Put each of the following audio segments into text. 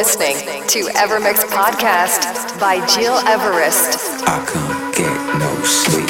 Listening to Evermix Podcast by Gil Everest. I can't get no sleep.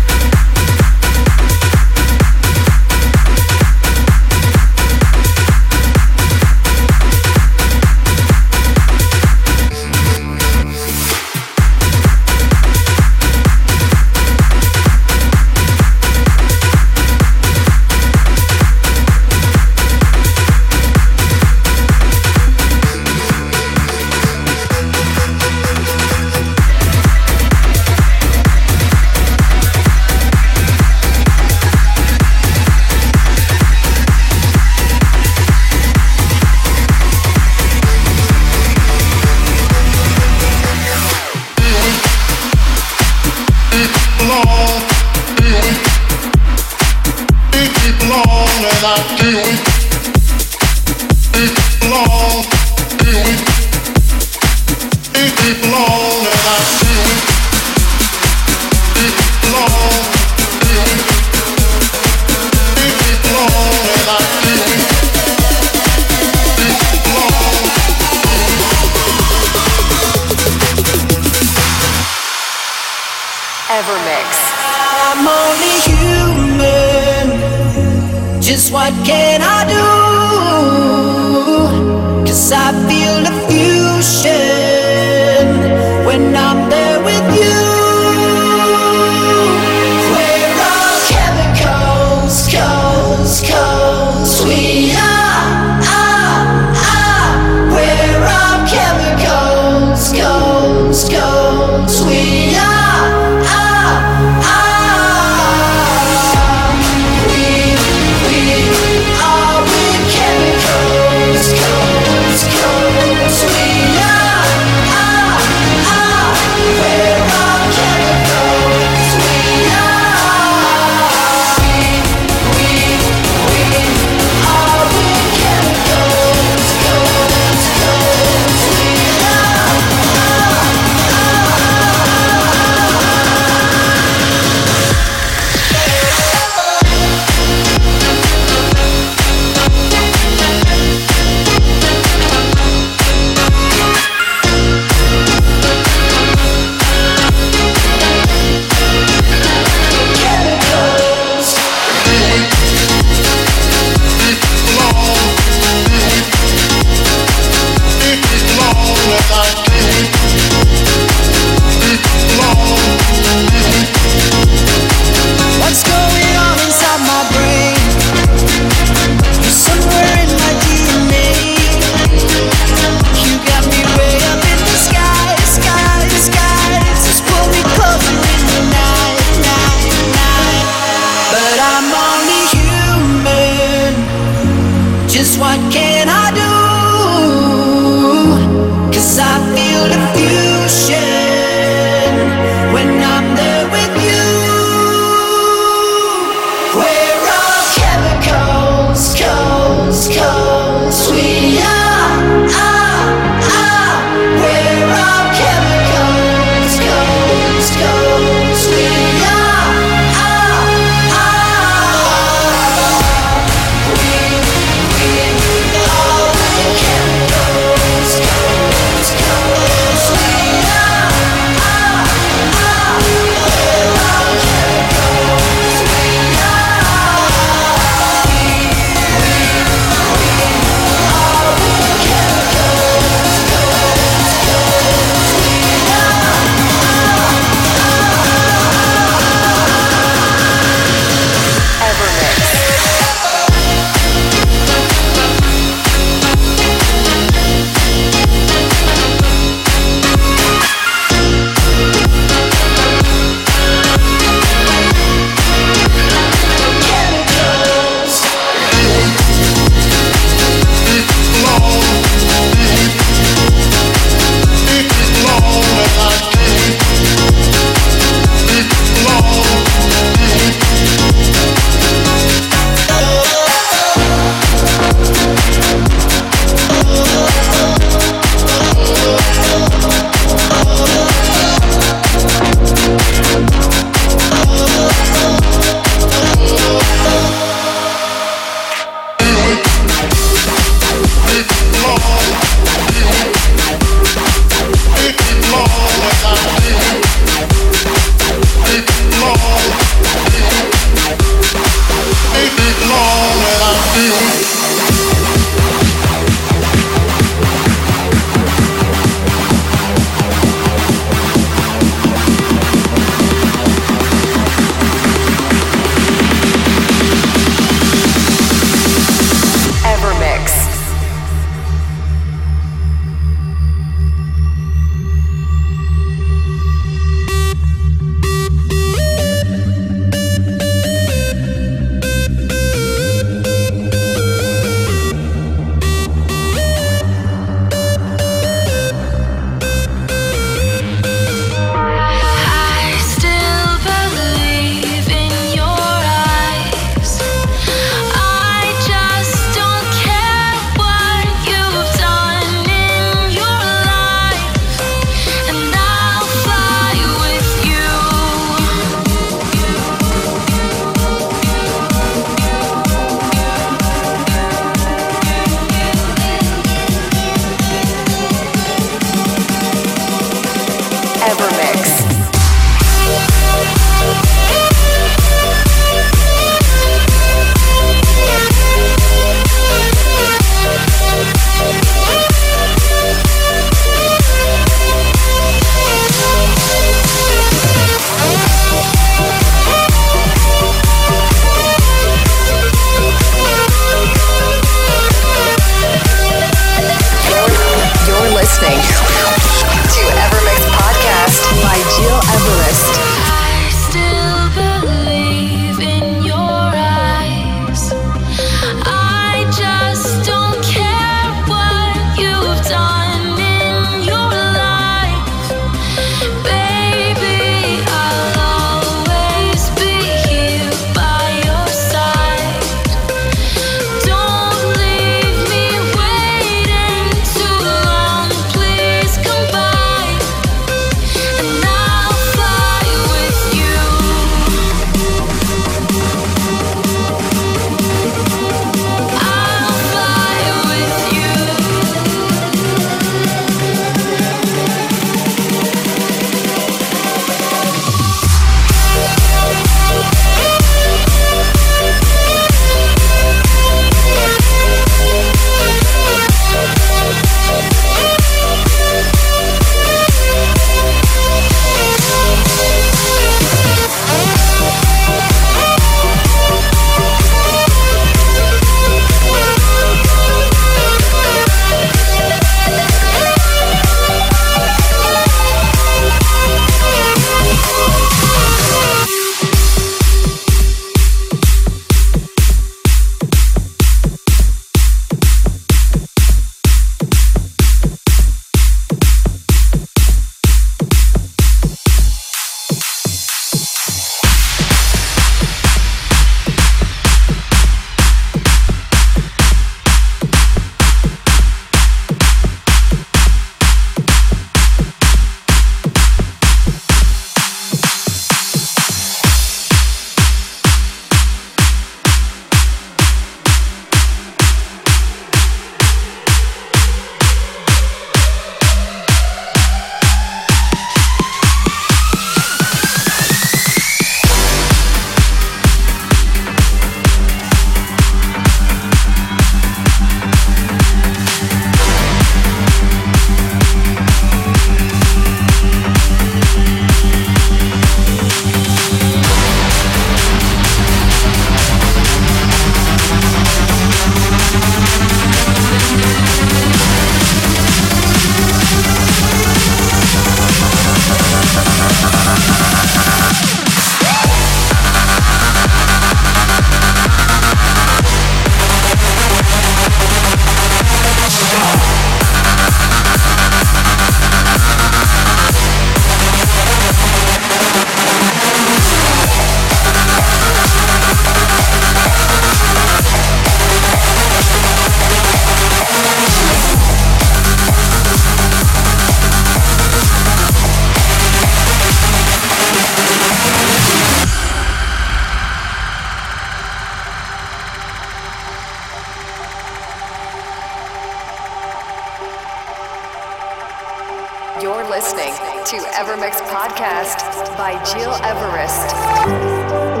You're listening to EverMix Podcast by Gil Everest.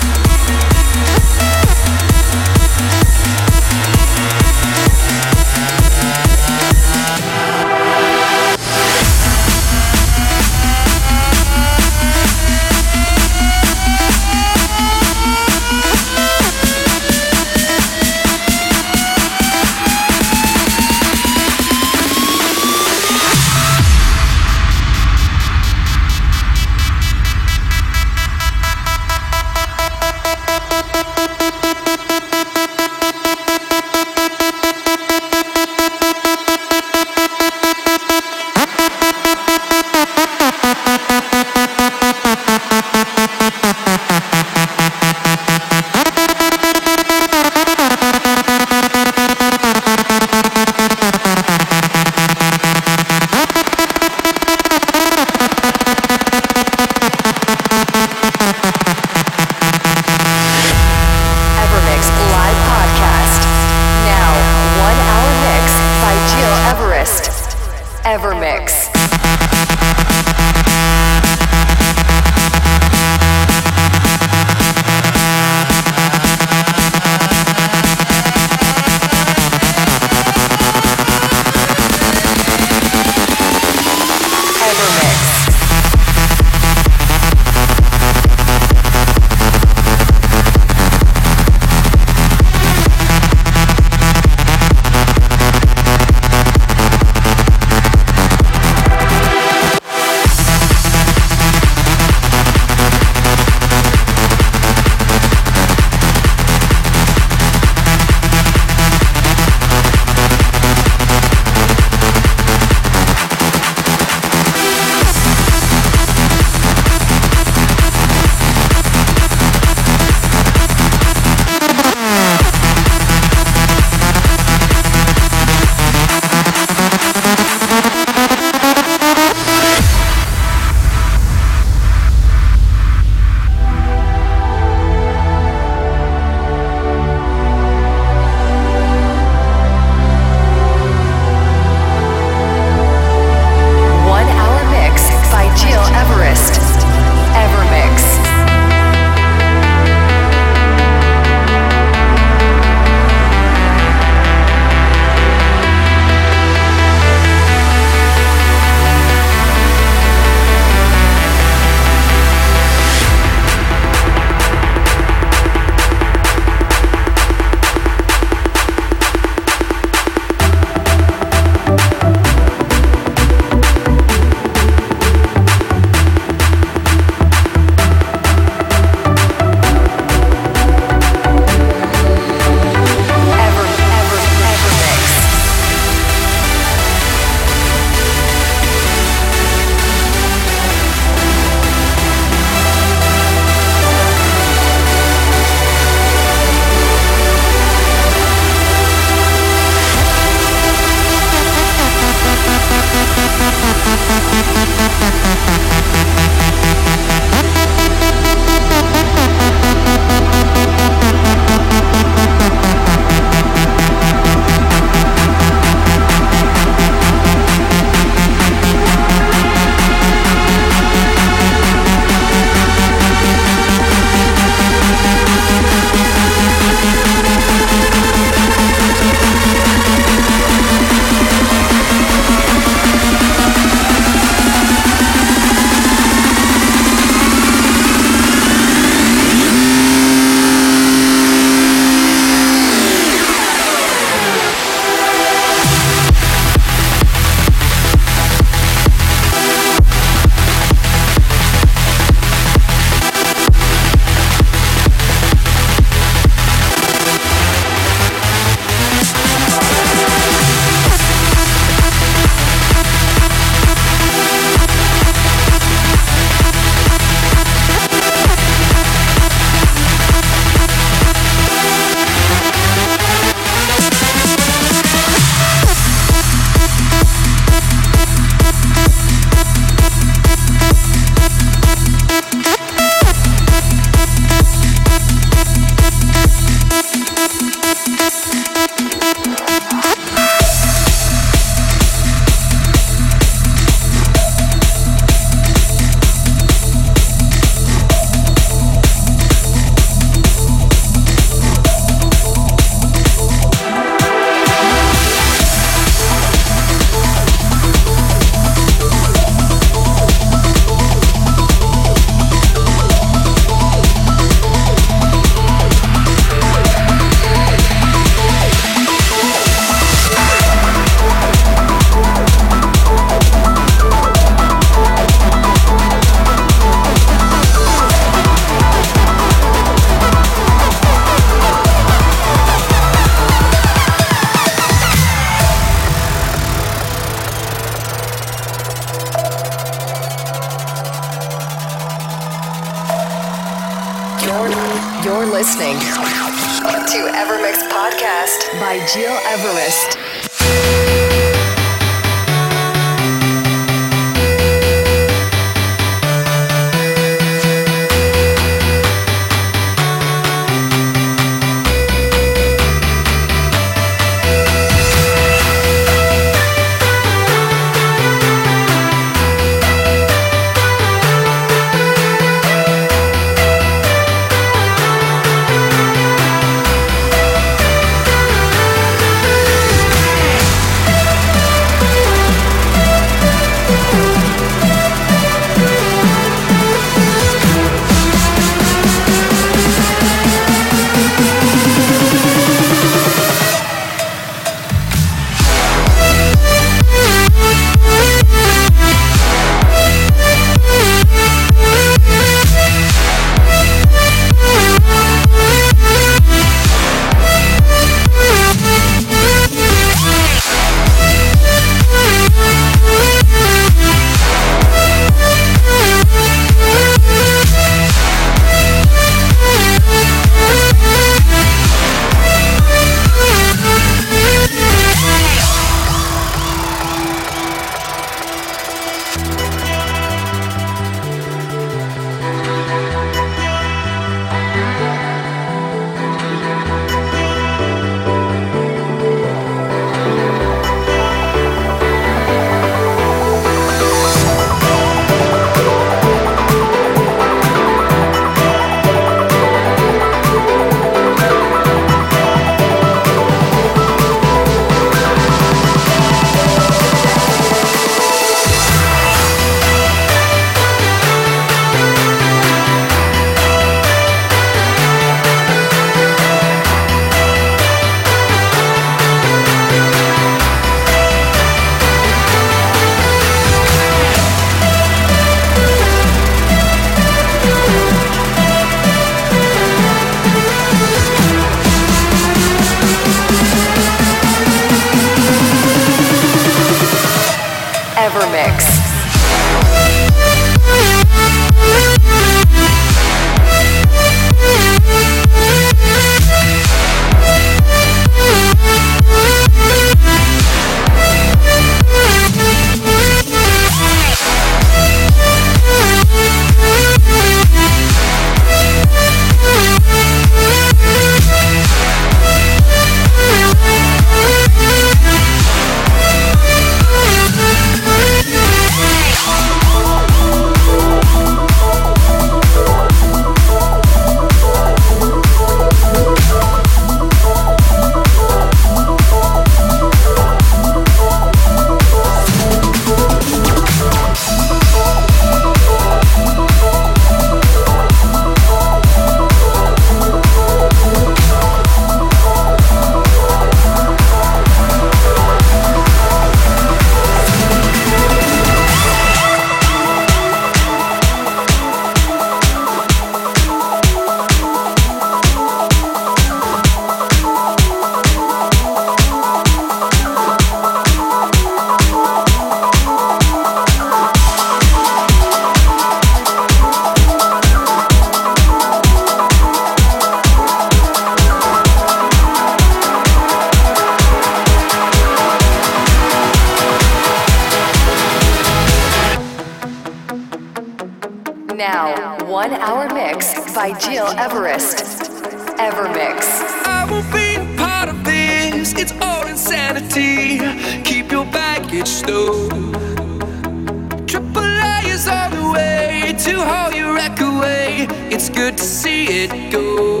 to see it go.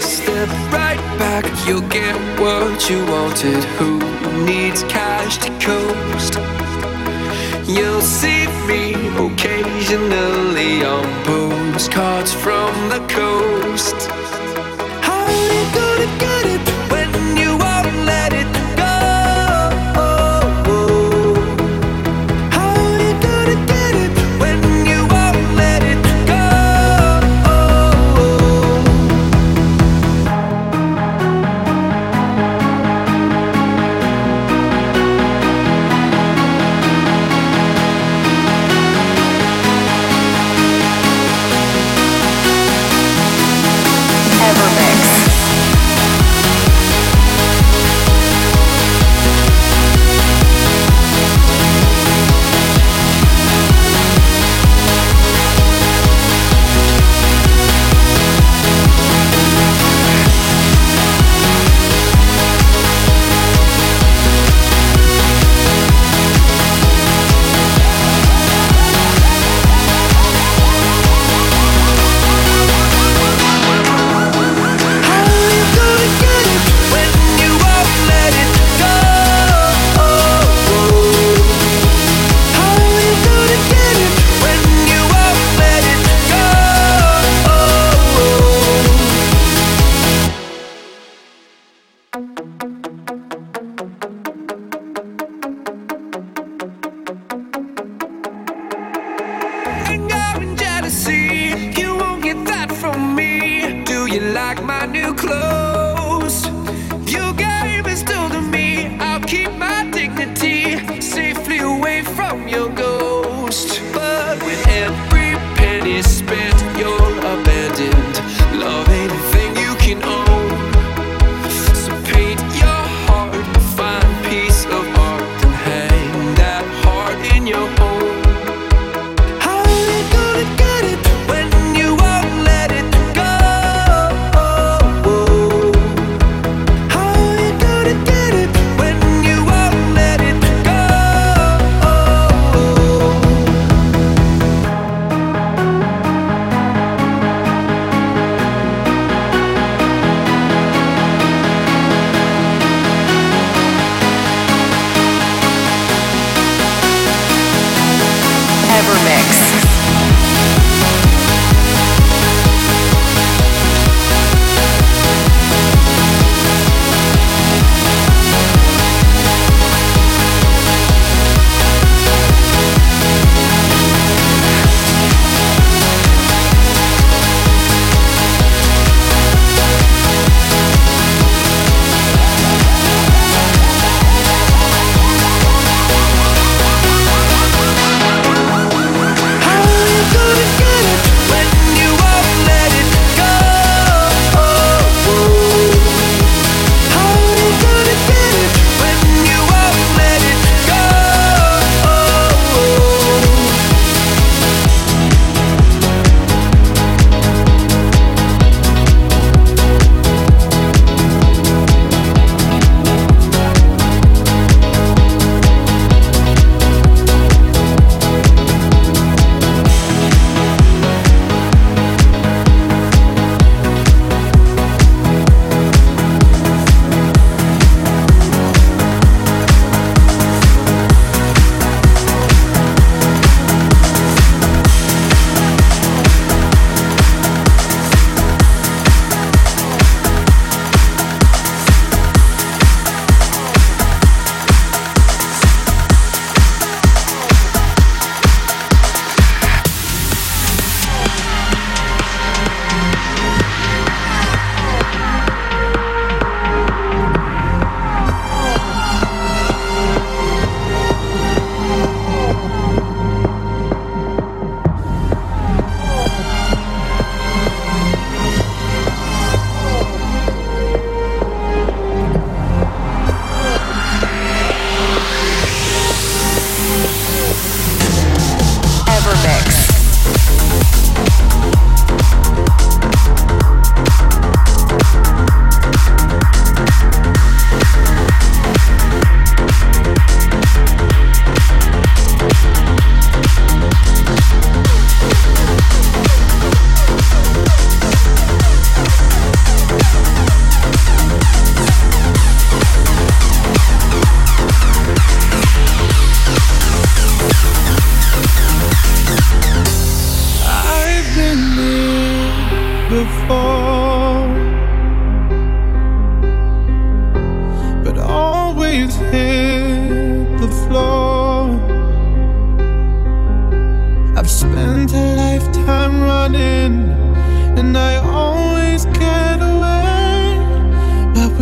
Step right back, you'll get what you wanted. Who needs cash to coast? You'll see me occasionally on postcards from the coast.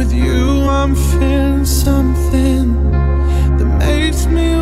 With you, I'm feeling something that makes me.